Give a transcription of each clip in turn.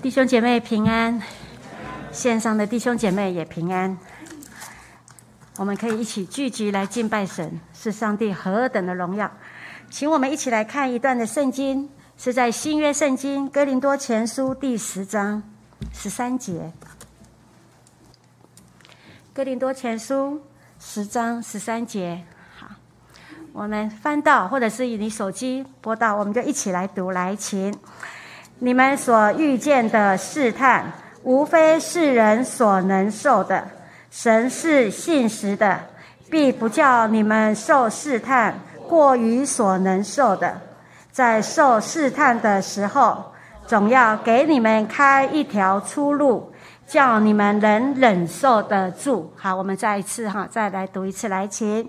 弟兄姐妹平安，线上的弟兄姐妹也平安。我们可以一起聚集来敬拜神，是上帝何等的荣耀！请我们一起来看一段的圣经，是在新约圣经哥林多前书第十章十三节。哥林多前书十章十三节，好，我们翻到，或者是以你手机播到，我们就一起来读，来，请。你们所遇见的试探，无非是人所能受的。神是信实的，必不叫你们受试探过于所能受的。在受试探的时候，总要给你们开一条出路，叫你们能忍受得住。好，我们再一次哈，再来读一次，来，请。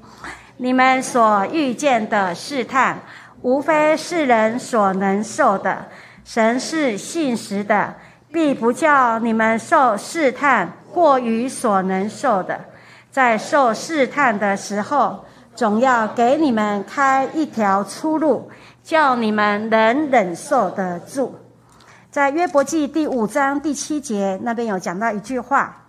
你们所遇见的试探，无非是人所能受的。神是信实的，必不叫你们受试探过于所能受的。在受试探的时候，总要给你们开一条出路，叫你们能忍受得住。在约伯记第五章第七节那边有讲到一句话，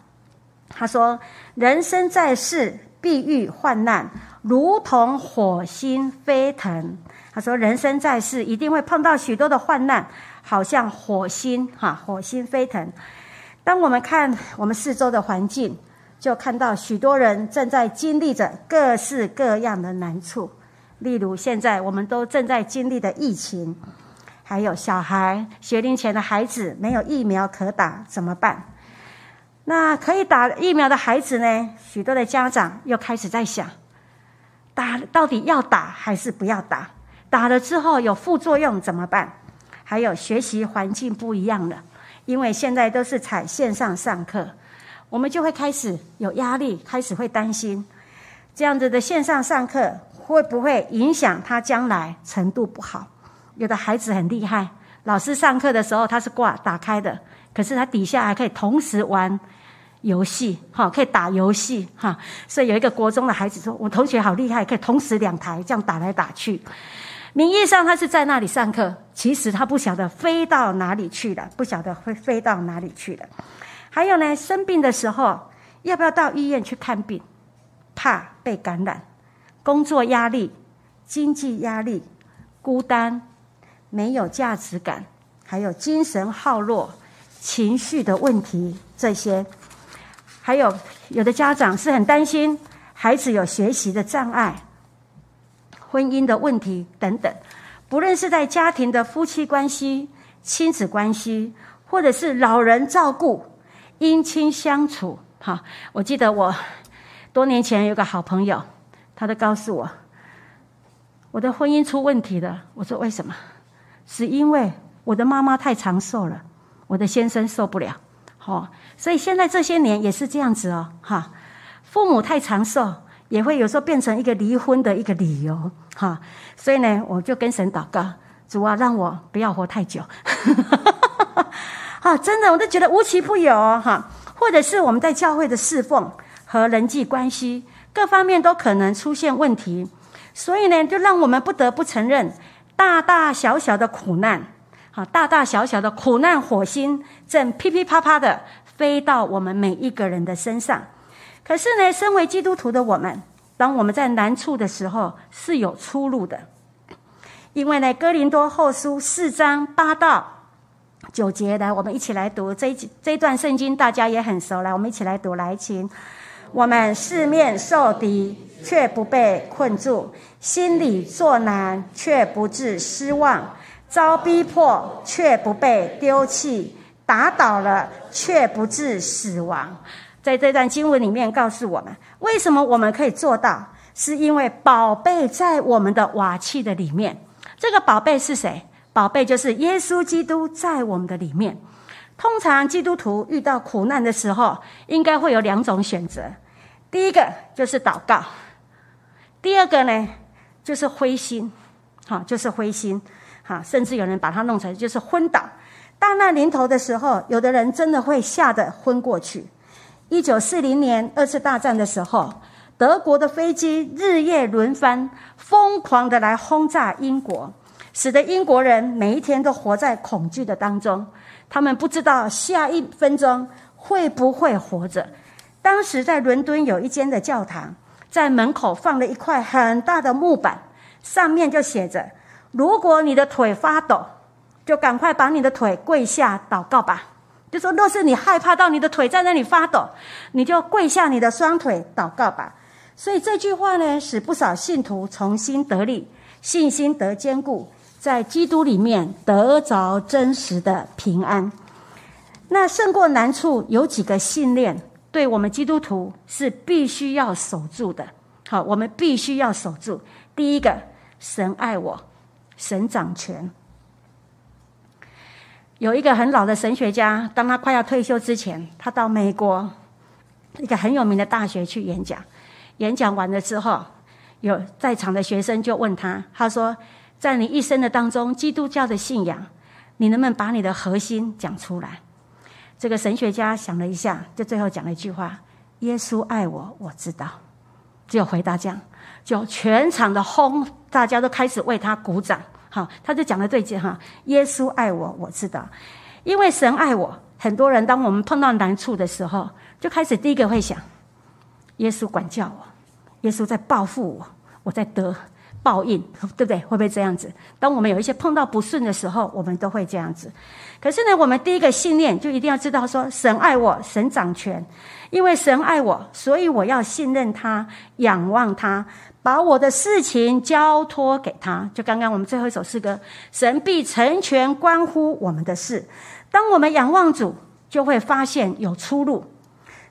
他说：“人生在世，必遇患难，如同火星飞腾。”他说：“人生在世，一定会碰到许多的患难。”好像火星哈，火星飞腾。当我们看我们四周的环境，就看到许多人正在经历着各式各样的难处。例如，现在我们都正在经历的疫情，还有小孩学龄前的孩子没有疫苗可打，怎么办？那可以打疫苗的孩子呢？许多的家长又开始在想：打到底要打还是不要打？打了之后有副作用怎么办？还有学习环境不一样了，因为现在都是采线上上课，我们就会开始有压力，开始会担心，这样子的线上上课会不会影响他将来程度不好？有的孩子很厉害，老师上课的时候他是挂打开的，可是他底下还可以同时玩游戏，哈，可以打游戏，哈。所以有一个国中的孩子说：“我同学好厉害，可以同时两台这样打来打去。”名义上他是在那里上课，其实他不晓得飞到哪里去了，不晓得会飞到哪里去了。还有呢，生病的时候要不要到医院去看病？怕被感染，工作压力、经济压力、孤单、没有价值感，还有精神耗弱、情绪的问题这些。还有有的家长是很担心孩子有学习的障碍。婚姻的问题等等，不论是在家庭的夫妻关系、亲子关系，或者是老人照顾、姻亲相处，哈，我记得我多年前有个好朋友，他都告诉我，我的婚姻出问题了。我说为什么？是因为我的妈妈太长寿了，我的先生受不了，好，所以现在这些年也是这样子哦，哈，父母太长寿。也会有时候变成一个离婚的一个理由，哈，所以呢，我就跟神祷告，主啊，让我不要活太久，哈，真的，我都觉得无奇不有，哈，或者是我们在教会的侍奉和人际关系各方面都可能出现问题，所以呢，就让我们不得不承认，大大小小的苦难，好，大大小小的苦难，火星正噼噼啪啪的飞到我们每一个人的身上。可是呢，身为基督徒的我们，当我们在难处的时候是有出路的，因为呢，《哥林多后书》四章八到九节，来，我们一起来读这一这一段圣经，大家也很熟，来，我们一起来读，来，请我们四面受敌，却不被困住；心里作难，却不致失望；遭逼迫，却不被丢弃；打倒了，却不致死亡。在这段经文里面，告诉我们为什么我们可以做到，是因为宝贝在我们的瓦器的里面。这个宝贝是谁？宝贝就是耶稣基督在我们的里面。通常基督徒遇到苦难的时候，应该会有两种选择：第一个就是祷告；第二个呢，就是灰心。好，就是灰心。好，甚至有人把它弄成就是昏倒。大难临头的时候，有的人真的会吓得昏过去。一九四零年二次大战的时候，德国的飞机日夜轮番，疯狂的来轰炸英国。使得英国人每一天都活在恐惧的当中。他们不知道下一分钟会不会活着。当时在伦敦有一间的教堂，在门口放了一块很大的木板，上面就写着：“如果你的腿发抖，就赶快把你的腿跪下祷告吧。”就说，若是你害怕到你的腿在那里发抖，你就跪下你的双腿祷告吧。所以这句话呢，使不少信徒重新得力，信心得坚固。在基督里面得着真实的平安，那胜过难处有几个信念，对我们基督徒是必须要守住的。好，我们必须要守住。第一个，神爱我，神掌权。有一个很老的神学家，当他快要退休之前，他到美国一个很有名的大学去演讲。演讲完了之后，有在场的学生就问他，他说。在你一生的当中，基督教的信仰，你能不能把你的核心讲出来？这个神学家想了一下，就最后讲了一句话：“耶稣爱我，我知道。”只有回答这样，就全场的轰，大家都开始为他鼓掌。好，他就讲了这句哈：“耶稣爱我，我知道，因为神爱我。”很多人当我们碰到难处的时候，就开始第一个会想：耶稣管教我，耶稣在报复我，我在得。报应，对不对？会不会这样子？当我们有一些碰到不顺的时候，我们都会这样子。可是呢，我们第一个信念就一定要知道：说神爱我，神掌权，因为神爱我，所以我要信任他，仰望他，把我的事情交托给他。就刚刚我们最后一首诗歌：神必成全关乎我们的事。当我们仰望主，就会发现有出路。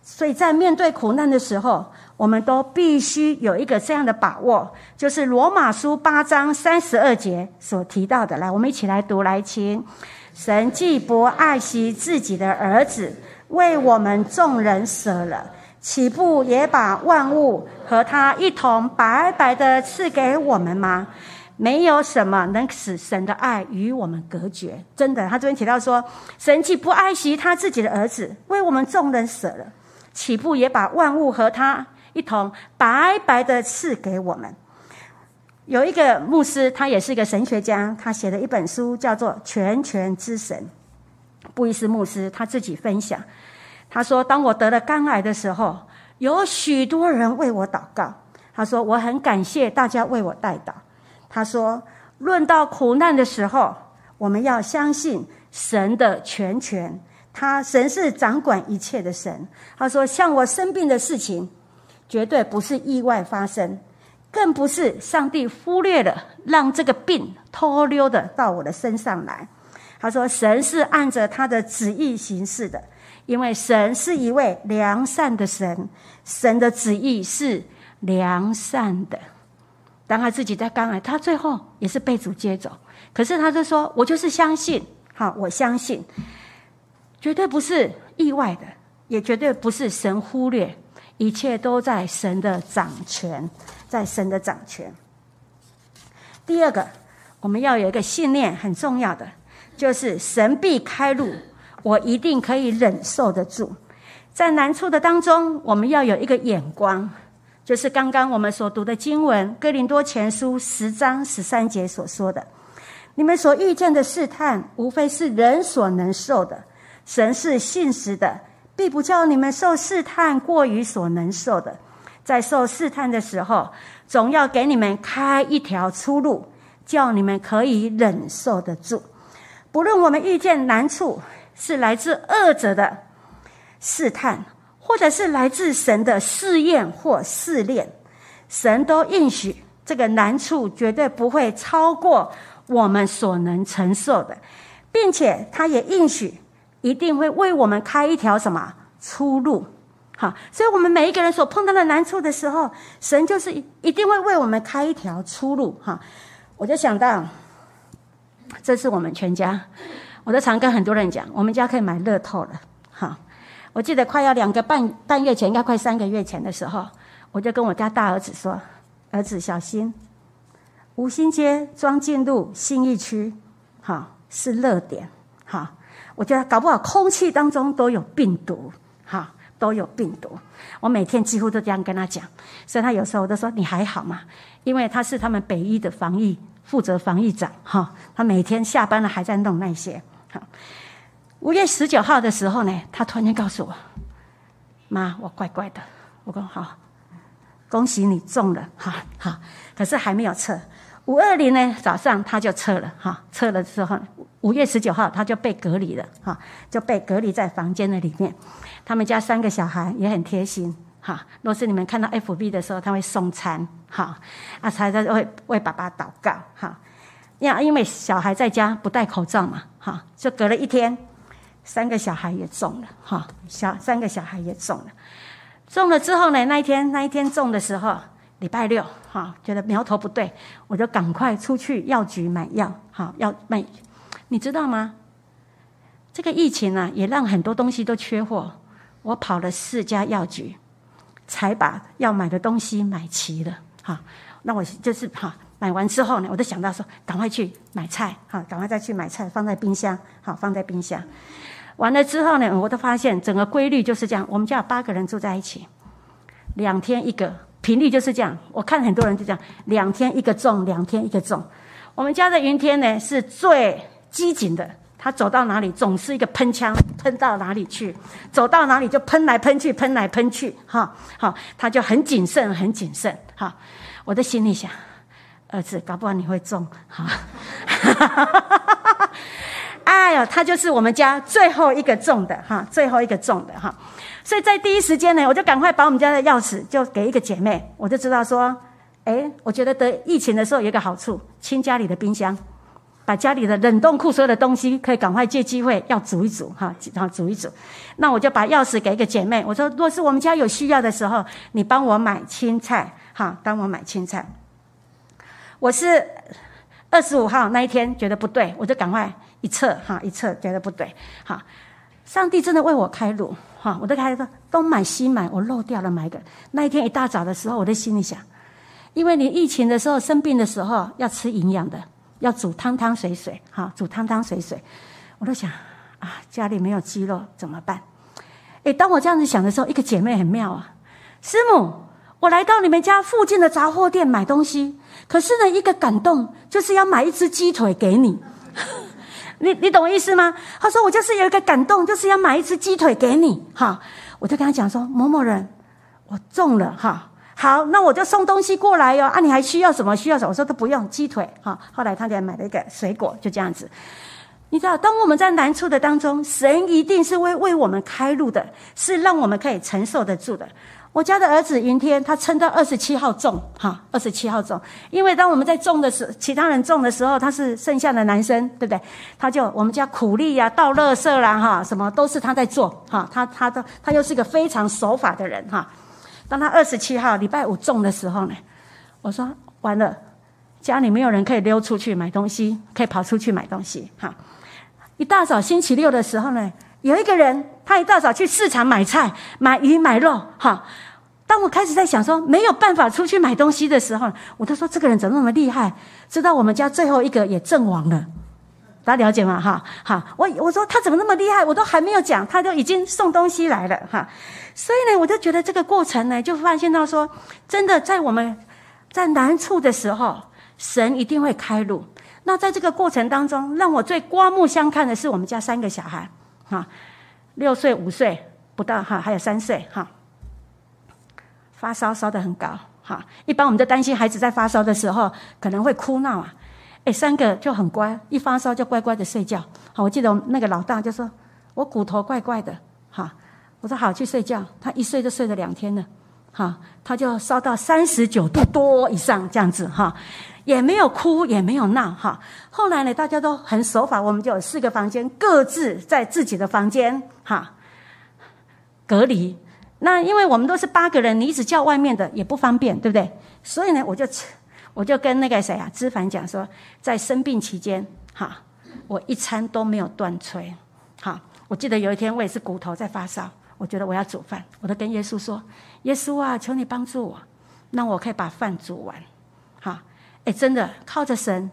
所以在面对苦难的时候，我们都必须有一个这样的把握，就是罗马书八章三十二节所提到的。来，我们一起来读来听：神既不爱惜自己的儿子，为我们众人舍了，岂不也把万物和他一同白白的赐给我们吗？没有什么能使神的爱与我们隔绝。真的，他这边提到说，神既不爱惜他自己的儿子，为我们众人舍了，岂不也把万物和他？一同白白的赐给我们。有一个牧师，他也是一个神学家，他写了一本书，叫做《全权之神》。布伊斯牧师他自己分享，他说：“当我得了肝癌的时候，有许多人为我祷告。他说我很感谢大家为我代祷。他说，论到苦难的时候，我们要相信神的全权，他神是掌管一切的神。他说，像我生病的事情。”绝对不是意外发生，更不是上帝忽略了让这个病偷溜的到我的身上来。他说：“神是按着他的旨意行事的，因为神是一位良善的神，神的旨意是良善的。当他自己在肝癌，他最后也是被主接走。可是他就说：‘我就是相信，好，我相信，绝对不是意外的，也绝对不是神忽略。’”一切都在神的掌权，在神的掌权。第二个，我们要有一个信念，很重要的就是神必开路，我一定可以忍受得住。在难处的当中，我们要有一个眼光，就是刚刚我们所读的经文《哥林多前书》十章十三节所说的：“你们所遇见的试探，无非是人所能受的。神是信实的。”必不叫你们受试探过于所能受的，在受试探的时候，总要给你们开一条出路，叫你们可以忍受得住。不论我们遇见难处，是来自恶者的试探，或者是来自神的试验或试炼，神都应许这个难处绝对不会超过我们所能承受的，并且他也应许。一定会为我们开一条什么出路？好，所以，我们每一个人所碰到的难处的时候，神就是一定会为我们开一条出路。哈，我就想到，这是我们全家，我都常跟很多人讲，我们家可以买乐透了。哈，我记得快要两个半半月前，应该快三个月前的时候，我就跟我家大儿子说：“儿子，小心，五星街庄进路新义区，哈，是热点。”哈。我觉得搞不好空气当中都有病毒，哈，都有病毒。我每天几乎都这样跟他讲，所以他有时候都说你还好吗？因为他是他们北医的防疫负责防疫长哈，他每天下班了还在弄那些。哈，五月十九号的时候呢，他突然间告诉我：“妈，我怪怪的。”我说：“好，恭喜你中了，哈好。”可是还没有测。五二零呢，早上他就测了，哈，测了之后，五月十九号他就被隔离了，哈，就被隔离在房间的里面。他们家三个小孩也很贴心。哈，若是你们看到 FB 的时候，他会送餐，哈，啊，才在为为爸爸祷告，哈，呀，因为小孩在家不戴口罩嘛，哈，就隔了一天，三个小孩也中了，哈，小三个小孩也中了，中了之后呢，那一天那一天中的时候，礼拜六，哈，觉得苗头不对，我就赶快出去药局买药，哈，要买，你知道吗？这个疫情呢，也让很多东西都缺货，我跑了四家药局。才把要买的东西买齐了，哈，那我就是哈，买完之后呢，我就想到说，赶快去买菜，哈，赶快再去买菜，放在冰箱，好，放在冰箱。完了之后呢，我都发现整个规律就是这样。我们家有八个人住在一起，两天一个频率就是这样。我看很多人就这样，两天一个重，两天一个重。我们家的云天呢是最机警的。他走到哪里总是一个喷枪，喷到哪里去，走到哪里就喷来喷去，喷来喷去，哈，好，他就很谨慎，很谨慎，哈。我的心里想，儿子，搞不好你会中，哈，哎呦，他就是我们家最后一个中的，哈，最后一个中的，哈。所以在第一时间呢，我就赶快把我们家的钥匙就给一个姐妹，我就知道说，哎，我觉得得疫情的时候有一个好处，清家里的冰箱。把家里的冷冻库所有的东西，可以赶快借机会要煮一煮哈，然后煮一煮。那我就把钥匙给一个姐妹，我说：若是我们家有需要的时候，你帮我买青菜哈，帮我买青菜。我是二十五号那一天觉得不对，我就赶快一测哈，一测觉得不对哈。上帝真的为我开路哈，我都开始东买西买，我漏掉了买个。那一天一大早的时候，我在心里想，因为你疫情的时候生病的时候要吃营养的。要煮汤汤水水，哈，煮汤汤水水，我都想啊，家里没有鸡肉怎么办？诶，当我这样子想的时候，一个姐妹很妙啊，师母，我来到你们家附近的杂货店买东西，可是呢，一个感动就是要买一只鸡腿给你，你你懂我意思吗？他说我就是有一个感动，就是要买一只鸡腿给你，哈，我就跟他讲说某某人，我中了，哈。好，那我就送东西过来哟。啊，你还需要什么？需要什么？我说都不用，鸡腿哈。后来他就买了一个水果，就这样子。你知道，当我们在难处的当中，神一定是为为我们开路的，是让我们可以承受得住的。我家的儿子云天，他撑到二十七号中哈，二十七号中。因为当我们在种的时候，其他人种的时候，他是剩下的男生，对不对？他就我们家苦力呀、倒垃圾啦哈，什么都是他在做哈。他他的他又是个非常守法的人哈。当他二十七号礼拜五中的时候呢，我说完了，家里没有人可以溜出去买东西，可以跑出去买东西。哈，一大早星期六的时候呢，有一个人他一大早去市场买菜、买鱼、买肉。哈，当我开始在想说没有办法出去买东西的时候，我都说这个人怎么那么厉害？知道我们家最后一个也阵亡了。大家了解吗？哈，好，我我说他怎么那么厉害？我都还没有讲，他就已经送东西来了，哈。所以呢，我就觉得这个过程呢，就发现到说，真的在我们在难处的时候，神一定会开路。那在这个过程当中，让我最刮目相看的是我们家三个小孩，哈，六岁、五岁不到，哈，还有三岁，哈，发烧烧的很高，哈。一般我们都担心孩子在发烧的时候可能会哭闹啊。哎，三个就很乖，一发烧就乖乖的睡觉。好，我记得我那个老大就说：“我骨头怪怪的。”哈，我说好去睡觉。他一睡就睡了两天了，哈，他就烧到三十九度多以上这样子哈，也没有哭也没有闹哈。后来呢，大家都很守法，我们就有四个房间，各自在自己的房间哈隔离。那因为我们都是八个人，你一直叫外面的也不方便，对不对？所以呢，我就。我就跟那个谁啊，知凡讲说，在生病期间，哈，我一餐都没有断炊，好，我记得有一天我也是骨头在发烧，我觉得我要煮饭，我都跟耶稣说，耶稣啊，求你帮助我，那我可以把饭煮完，哈，哎，真的靠着神，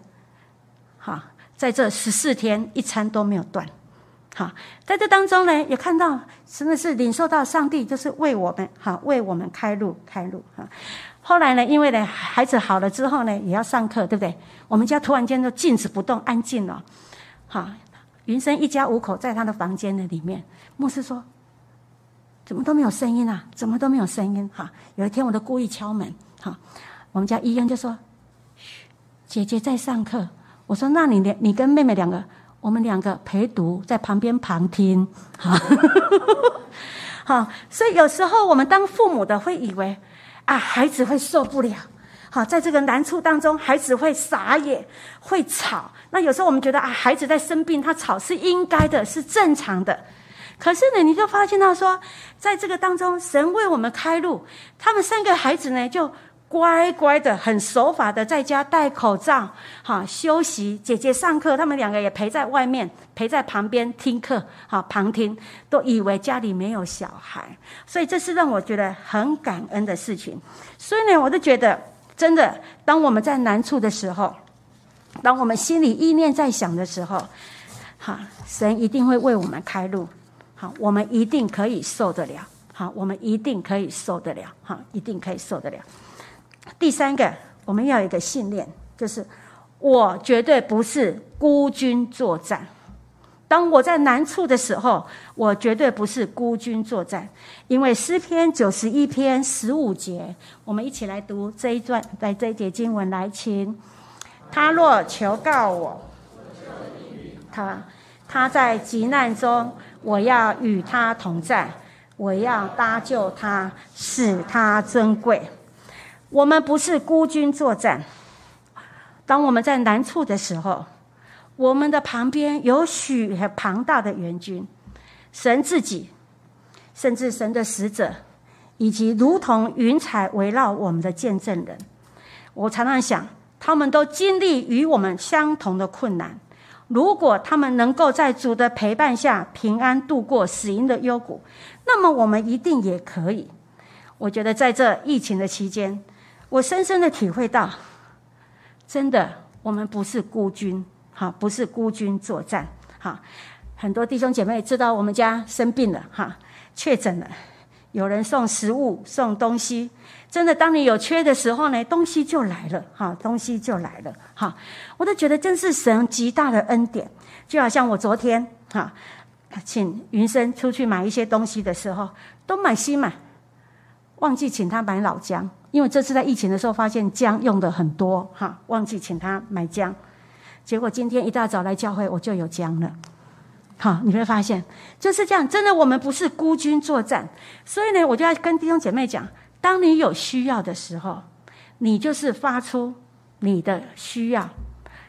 哈，在这十四天一餐都没有断，好，在这当中呢，也看到真的是领受到上帝就是为我们，哈，为我们开路开路，哈。后来呢，因为呢孩子好了之后呢，也要上课，对不对？我们家突然间就静止不动，安静了。好，云生一家五口在他的房间的里面，牧师说：“怎么都没有声音啊？怎么都没有声音？”哈，有一天我都故意敲门，哈，我们家医院就说：“嘘，姐姐在上课。”我说：“那你两，你跟妹妹两个，我们两个陪读，在旁边旁听。”哈，好，所以有时候我们当父母的会以为啊，孩子会受不了。好，在这个难处当中，孩子会傻眼，会吵。那有时候我们觉得啊，孩子在生病，他吵是应该的，是正常的。可是呢，你就发现到说，在这个当中，神为我们开路，他们三个孩子呢，就。乖乖的，很守法的，在家戴口罩，哈，休息。姐姐上课，他们两个也陪在外面，陪在旁边听课，哈，旁听，都以为家里没有小孩，所以这是让我觉得很感恩的事情。所以呢，我就觉得，真的，当我们在难处的时候，当我们心里意念在想的时候，哈，神一定会为我们开路，好，我们一定可以受得了，好，我们一定可以受得了，哈，一定可以受得了。第三个，我们要有一个信念，就是我绝对不是孤军作战。当我在难处的时候，我绝对不是孤军作战。因为诗篇九十一篇十五节，我们一起来读这一段，来这一节经文来，请他若求告我，他他在急难中，我要与他同在，我要搭救他，使他尊贵。我们不是孤军作战。当我们在难处的时候，我们的旁边有许庞大的援军，神自己，甚至神的使者，以及如同云彩围绕我们的见证人。我常常想，他们都经历与我们相同的困难。如果他们能够在主的陪伴下平安度过死荫的幽谷，那么我们一定也可以。我觉得在这疫情的期间。我深深的体会到，真的，我们不是孤军，哈，不是孤军作战，哈。很多弟兄姐妹知道我们家生病了，哈，确诊了，有人送食物、送东西。真的，当你有缺的时候呢，东西就来了，哈，东西就来了，哈。我都觉得真是神极大的恩典。就好像我昨天，哈，请云生出去买一些东西的时候，都买新买，忘记请他买老姜。因为这次在疫情的时候发现姜用的很多哈，忘记请他买姜，结果今天一大早来教会我就有姜了，好，你会发现就是这样，真的我们不是孤军作战，所以呢，我就要跟弟兄姐妹讲，当你有需要的时候，你就是发出你的需要，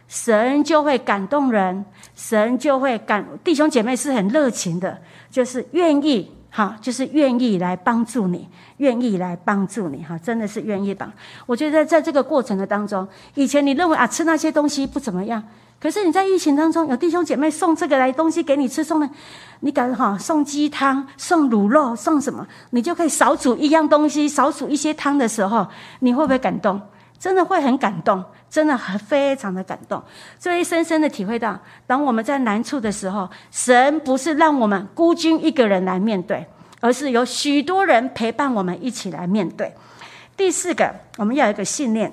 神就会感动人，神就会感弟兄姐妹是很热情的，就是愿意。哈，就是愿意来帮助你，愿意来帮助你，哈，真的是愿意帮。我觉得在这个过程的当中，以前你认为啊，吃那些东西不怎么样，可是你在疫情当中，有弟兄姐妹送这个来东西给你吃，送的，你敢哈送鸡汤、送卤肉、送什么，你就可以少煮一样东西，少煮一些汤的时候，你会不会感动？真的会很感动。真的很非常的感动，所以深深的体会到，当我们在难处的时候，神不是让我们孤军一个人来面对，而是有许多人陪伴我们一起来面对。第四个，我们要有一个信念，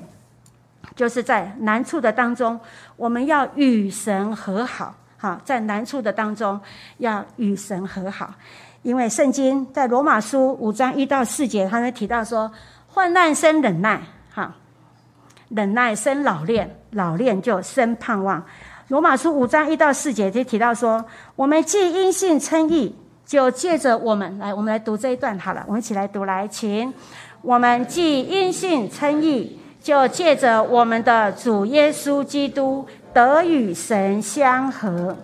就是在难处的当中，我们要与神和好。哈，在难处的当中要与神和好，因为圣经在罗马书五章一到四节，他们提到说，患难生忍耐。哈。忍耐生老练，老练就生盼望。罗马书五章一到四节就提到说，我们既因信称义，就借着我们来，我们来读这一段好了。我们一起来读，来，请我们既因信称义，就借着我们的主耶稣基督得与神相合。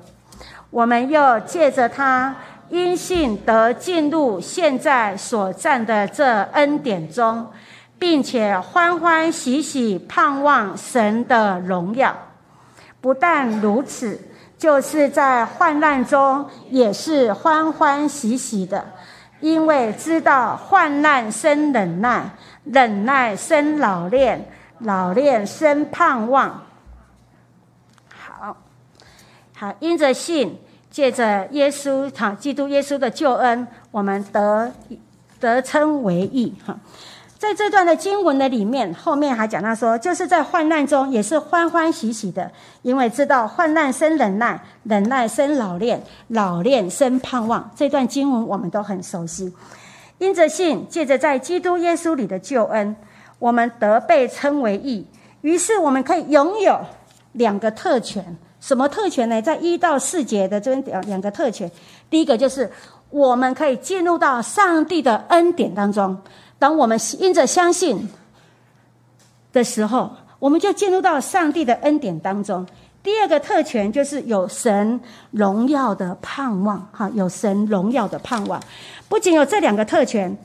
我们又借着他因信得进入现在所占的这恩典中。并且欢欢喜喜盼望神的荣耀，不但如此，就是在患难中也是欢欢喜喜的，因为知道患难生忍耐，忍耐生老练，老练生盼望。好，好，因着信，借着耶稣，哈，基督耶稣的救恩，我们得得称为义，哈。在这段的经文的里面，后面还讲到说，就是在患难中也是欢欢喜喜的，因为知道患难生忍耐，忍耐生老练，老练生盼望。这段经文我们都很熟悉。因着信，借着在基督耶稣里的救恩，我们得被称为义。于是我们可以拥有两个特权。什么特权呢？在一到四节的这边两两个特权。第一个就是我们可以进入到上帝的恩典当中。当我们因着相信的时候，我们就进入到上帝的恩典当中。第二个特权就是有神荣耀的盼望，哈，有神荣耀的盼望。不仅有这两个特权，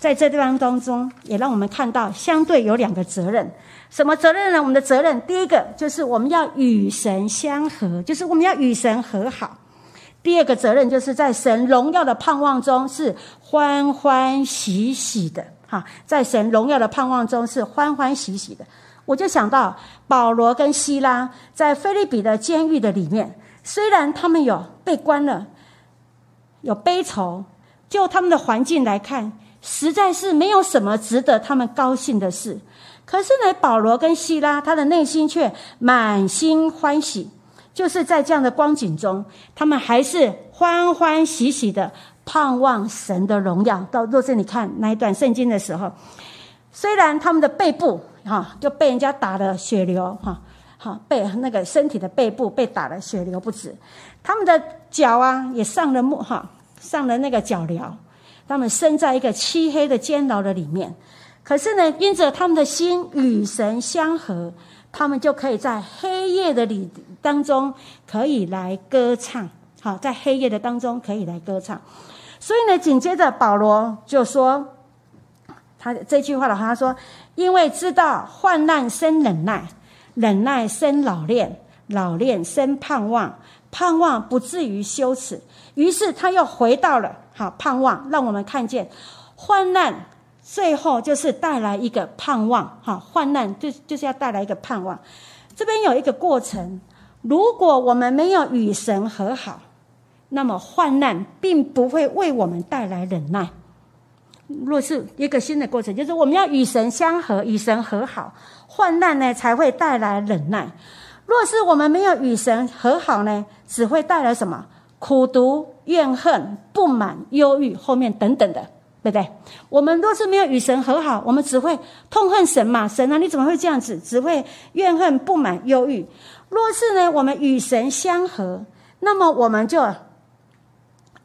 在这地方当中，也让我们看到相对有两个责任。什么责任呢？我们的责任，第一个就是我们要与神相合，就是我们要与神和好。第二个责任，就是在神荣耀的盼望中是欢欢喜喜的。哈，在神荣耀的盼望中是欢欢喜喜的。我就想到保罗跟希拉在菲利比的监狱的里面，虽然他们有被关了，有悲愁，就他们的环境来看，实在是没有什么值得他们高兴的事。可是呢，保罗跟希拉他的内心却满心欢喜，就是在这样的光景中，他们还是欢欢喜喜的。盼望神的荣耀。到若是你看那一段圣经的时候，虽然他们的背部哈就被人家打了血流哈，好被那个身体的背部被打的血流不止，他们的脚啊也上了木哈上了那个脚镣，他们身在一个漆黑的监牢的里面。可是呢，因着他们的心与神相合，他们就可以在黑夜的里当中可以来歌唱。好，在黑夜的当中可以来歌唱。所以呢，紧接着保罗就说，他这句话的话，他说：“因为知道患难生忍耐，忍耐生老练，老练生盼望，盼望不至于羞耻。”于是他又回到了好盼望，让我们看见患难最后就是带来一个盼望。哈，患难就就是要带来一个盼望。这边有一个过程，如果我们没有与神和好。那么患难并不会为我们带来忍耐。若是一个新的过程，就是我们要与神相合，与神和好，患难呢才会带来忍耐。若是我们没有与神和好呢，只会带来什么苦毒、怨恨、不满、忧郁，后面等等的，对不对？我们若是没有与神和好，我们只会痛恨神嘛？神啊，你怎么会这样子？只会怨恨、不满、忧郁。若是呢，我们与神相合，那么我们就。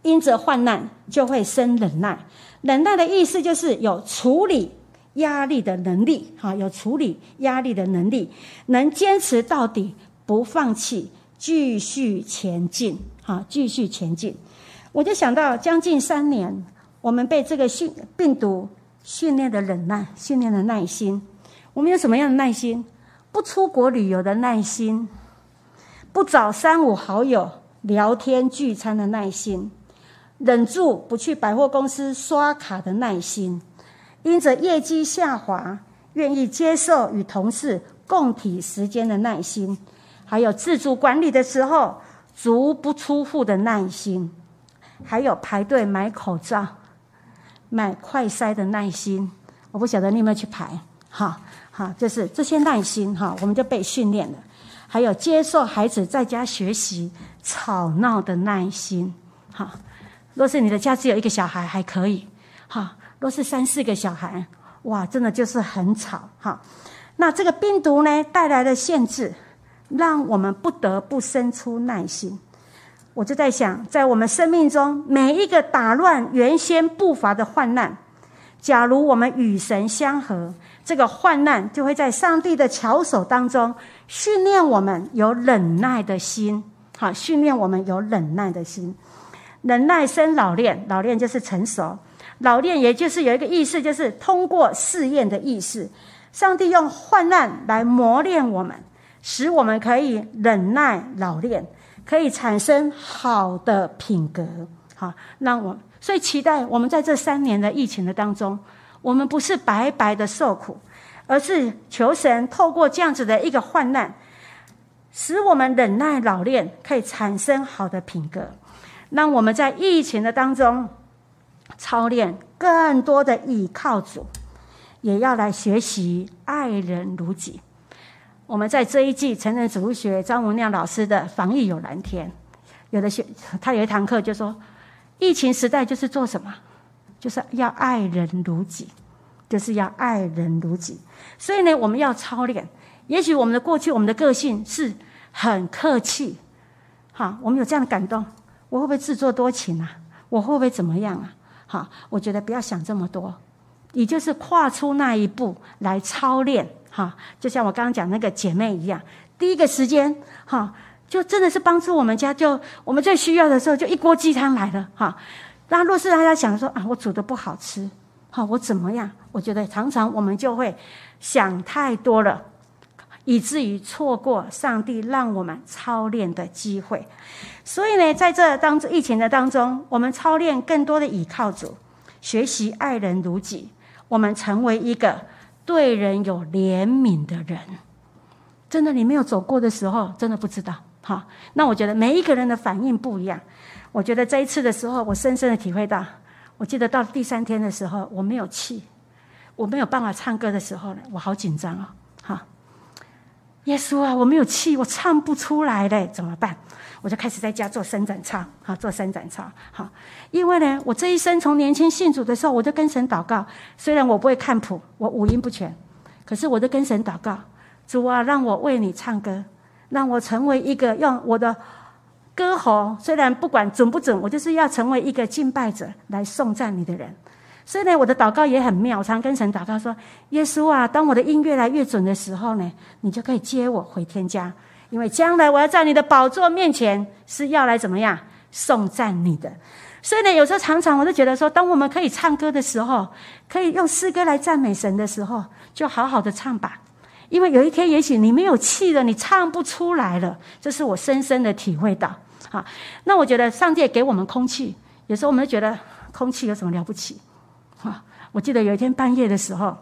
因着患难就会生忍耐，忍耐的意思就是有处理压力的能力，哈，有处理压力的能力，能坚持到底，不放弃，继续前进，哈，继续前进。我就想到将近三年，我们被这个训病毒训练的忍耐，训练的耐心。我们有什么样的耐心？不出国旅游的耐心，不找三五好友聊天聚餐的耐心。忍住不去百货公司刷卡的耐心，因着业绩下滑，愿意接受与同事共体时间的耐心，还有自主管理的时候足不出户的耐心，还有排队买口罩、买快筛的耐心。我不晓得你有没有去排？哈，哈，就是这些耐心哈，我们就被训练了。还有接受孩子在家学习吵闹的耐心，哈。若是你的家只有一个小孩还可以，哈；若是三四个小孩，哇，真的就是很吵，哈。那这个病毒呢带来的限制，让我们不得不生出耐心。我就在想，在我们生命中每一个打乱原先步伐的患难，假如我们与神相合，这个患难就会在上帝的巧手当中训练我们有忍耐的心，好，训练我们有忍耐的心。忍耐生老练，老练就是成熟。老练也就是有一个意思，就是通过试验的意思。上帝用患难来磨练我们，使我们可以忍耐老练，可以产生好的品格。好，让我所以期待我们在这三年的疫情的当中，我们不是白白的受苦，而是求神透过这样子的一个患难，使我们忍耐老练，可以产生好的品格。让我们在疫情的当中操练更多的倚靠主，也要来学习爱人如己。我们在这一季成人主学张文亮老师的防疫有蓝天，有的学他有一堂课就说，疫情时代就是做什么，就是要爱人如己，就是要爱人如己。所以呢，我们要操练。也许我们的过去，我们的个性是很客气，哈，我们有这样的感动，我会不会自作多情啊？我会不会怎么样啊？哈，我觉得不要想这么多，你就是跨出那一步来操练。哈，就像我刚刚讲那个姐妹一样，第一个时间，哈，就真的是帮助我们家，就我们最需要的时候，就一锅鸡汤来了，哈。那若是大家想说啊，我煮的不好吃，哈，我怎么样？我觉得常常我们就会想太多了，以至于错过上帝让我们操练的机会。所以呢，在这当疫情的当中，我们操练更多的倚靠主，学习爱人如己，我们成为一个。对人有怜悯的人，真的，你没有走过的时候，真的不知道。哈，那我觉得每一个人的反应不一样。我觉得这一次的时候，我深深的体会到，我记得到第三天的时候，我没有气，我没有办法唱歌的时候呢，我好紧张哦。耶稣啊，我没有气，我唱不出来嘞，怎么办？我就开始在家做伸展操，哈，做伸展操，好，因为呢，我这一生从年轻信主的时候，我就跟神祷告。虽然我不会看谱，我五音不全，可是我就跟神祷告：主啊，让我为你唱歌，让我成为一个用我的歌喉，虽然不管准不准，我就是要成为一个敬拜者来颂赞你的人。所以呢，我的祷告也很妙，我常跟神祷告说：耶稣啊，当我的音越来越准的时候呢，你就可以接我回天家。因为将来我要在你的宝座面前是要来怎么样颂赞你的，所以呢，有时候常常我都觉得说，当我们可以唱歌的时候，可以用诗歌来赞美神的时候，就好好的唱吧。因为有一天，也许你没有气了，你唱不出来了，这是我深深的体会到。好，那我觉得上帝给我们空气，有时候我们觉得空气有什么了不起？我记得有一天半夜的时候，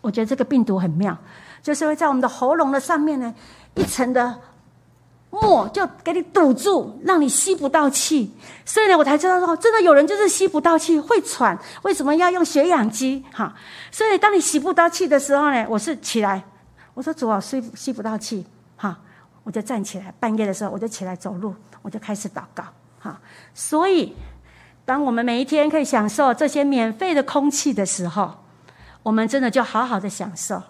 我觉得这个病毒很妙，就是会在我们的喉咙的上面呢。一层的膜就给你堵住，让你吸不到气。所以呢，我才知道说，真的有人就是吸不到气，会喘。为什么要用血氧机？哈，所以当你吸不到气的时候呢，我是起来，我说主啊，吸吸不到气，哈，我就站起来。半夜的时候，我就起来走路，我就开始祷告，哈。所以，当我们每一天可以享受这些免费的空气的时候，我们真的就好好的享受。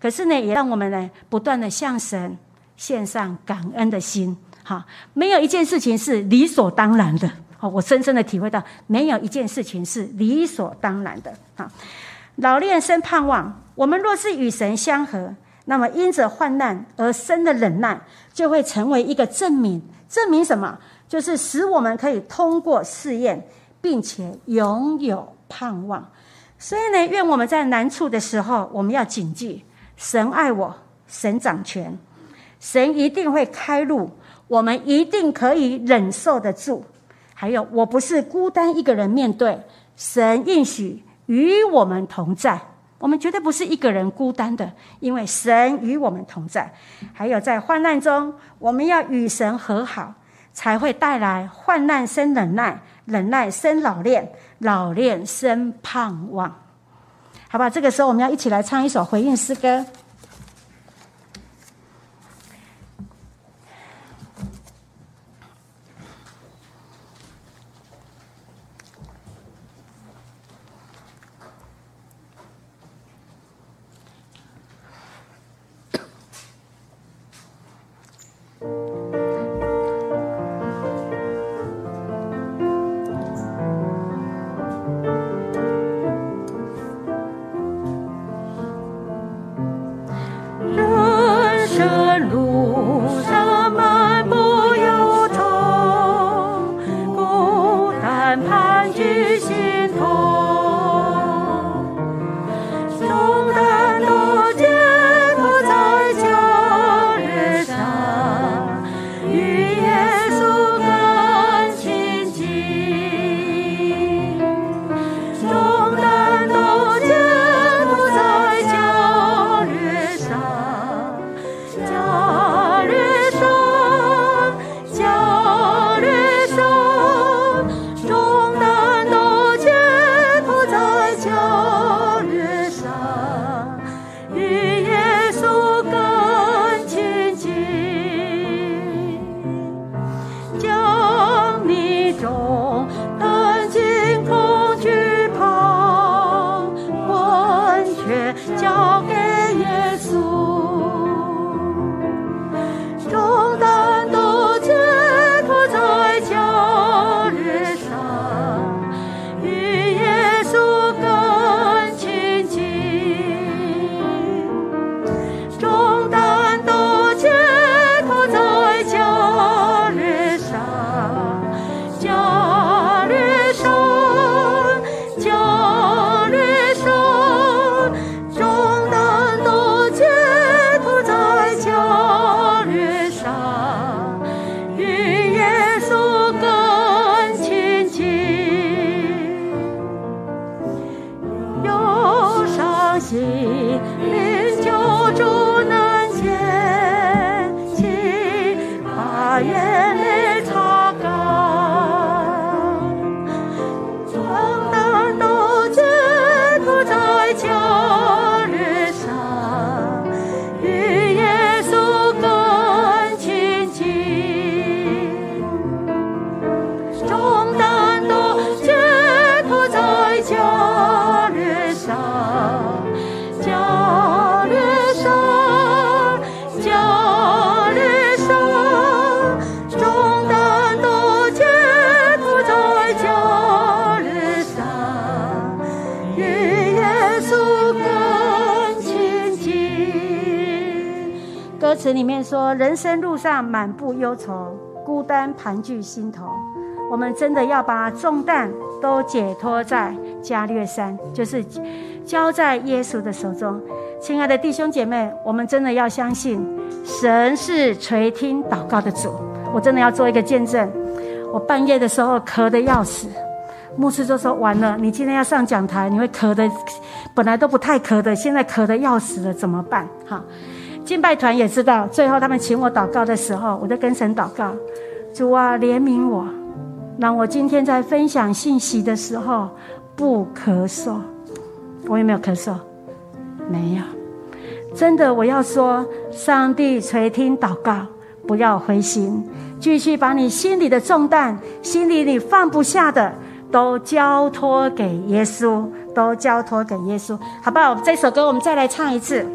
可是呢，也让我们呢不断的向神。献上感恩的心，哈，没有一件事情是理所当然的。好，我深深的体会到，没有一件事情是理所当然的。哈，老练生盼望，我们若是与神相合，那么因着患难而生的忍耐，就会成为一个证明。证明什么？就是使我们可以通过试验，并且拥有盼望。所以呢，愿我们在难处的时候，我们要谨记：神爱我，神掌权。神一定会开路，我们一定可以忍受得住。还有，我不是孤单一个人面对，神应许与我们同在，我们绝对不是一个人孤单的，因为神与我们同在。还有，在患难中，我们要与神和好，才会带来患难生忍耐，忍耐生老练，老练生盼望。好吧，这个时候我们要一起来唱一首回应诗歌。上满布忧愁，孤单盘踞心头。”我们真的要把重担都解脱在加略山，就是交在耶稣的手中。亲爱的弟兄姐妹，我们真的要相信神是垂听祷告的主。我真的要做一个见证。我半夜的时候咳得要死，牧师就说：“完了，你今天要上讲台，你会咳的，本来都不太咳的，现在咳得要死了，怎么办？”哈，敬拜团也知道，最后他们请我祷告的时候，我就跟神祷告：“主啊，怜悯我。”让我今天在分享信息的时候不咳嗽，我有没有咳嗽？没有。真的，我要说，上帝垂听祷告，不要灰心，继续把你心里的重担、心里你放不下的，都交托给耶稣，都交托给耶稣，好不好？这首歌我们再来唱一次。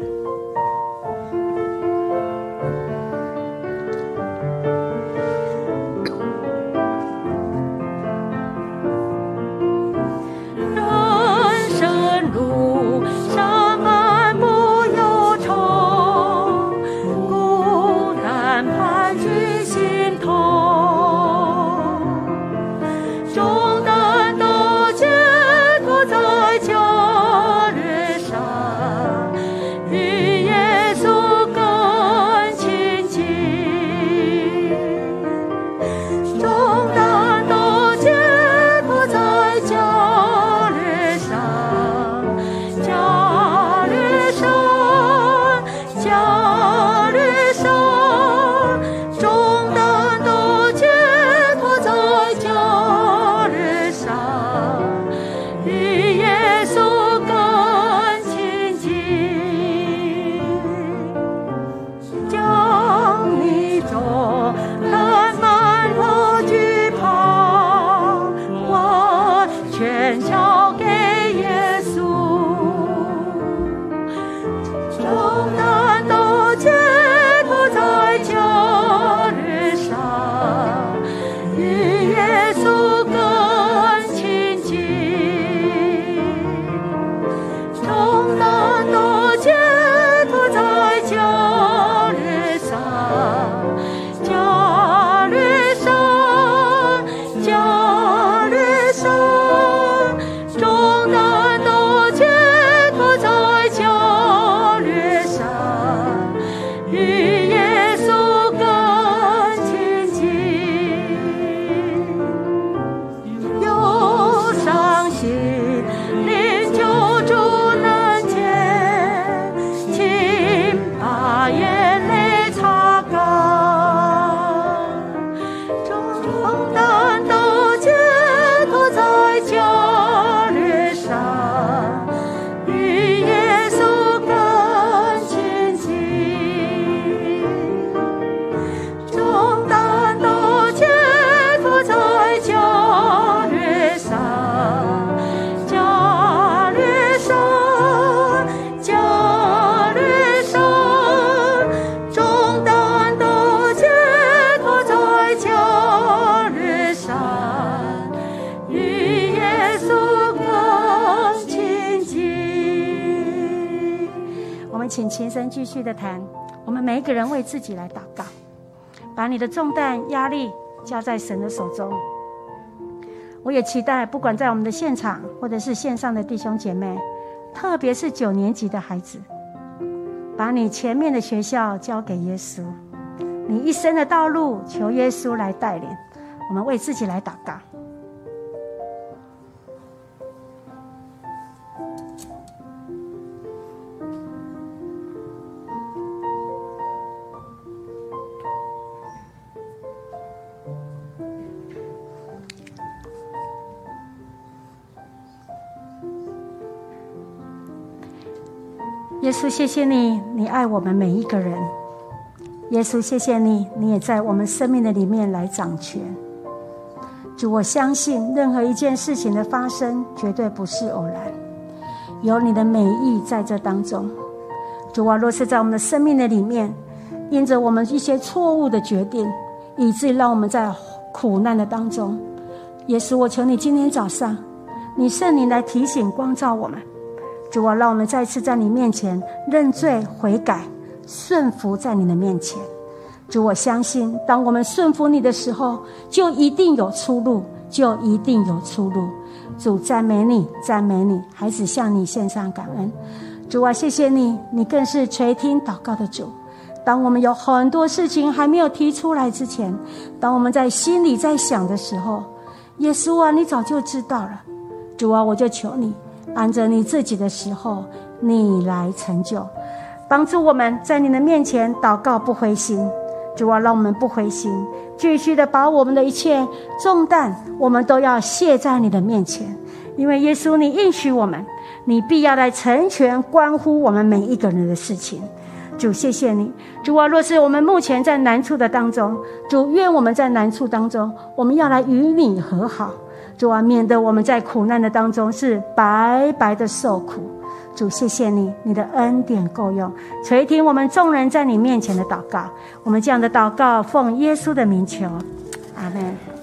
自己来祷告，把你的重担、压力交在神的手中。我也期待，不管在我们的现场或者是线上的弟兄姐妹，特别是九年级的孩子，把你前面的学校交给耶稣，你一生的道路求耶稣来带领。我们为自己来祷告。耶稣，谢谢你，你爱我们每一个人。耶稣，谢谢你，你也在我们生命的里面来掌权。主，我相信任何一件事情的发生绝对不是偶然，有你的美意在这当中。主啊，若是在我们的生命的里面，因着我们一些错误的决定，以至于让我们在苦难的当中，耶稣，我求你今天早上，你圣灵来提醒光照我们。主啊，让我们再次在你面前认罪悔改，顺服在你的面前。主，我相信，当我们顺服你的时候，就一定有出路，就一定有出路。主，赞美你，赞美你，孩子向你献上感恩。主啊，谢谢你，你更是垂听祷告的主。当我们有很多事情还没有提出来之前，当我们在心里在想的时候，耶稣啊，你早就知道了。主啊，我就求你，按着你自己的时候，你来成就，帮助我们在你的面前祷告不灰心。主啊，让我们不灰心，继续的把我们的一切重担，我们都要卸在你的面前，因为耶稣，你应许我们。你必要来成全关乎我们每一个人的事情，主谢谢你，主啊！若是我们目前在难处的当中，主愿我们在难处当中，我们要来与你和好，主啊！免得我们在苦难的当中是白白的受苦。主谢谢你，你的恩典够用，垂听我们众人在你面前的祷告。我们这样的祷告，奉耶稣的名求，阿门。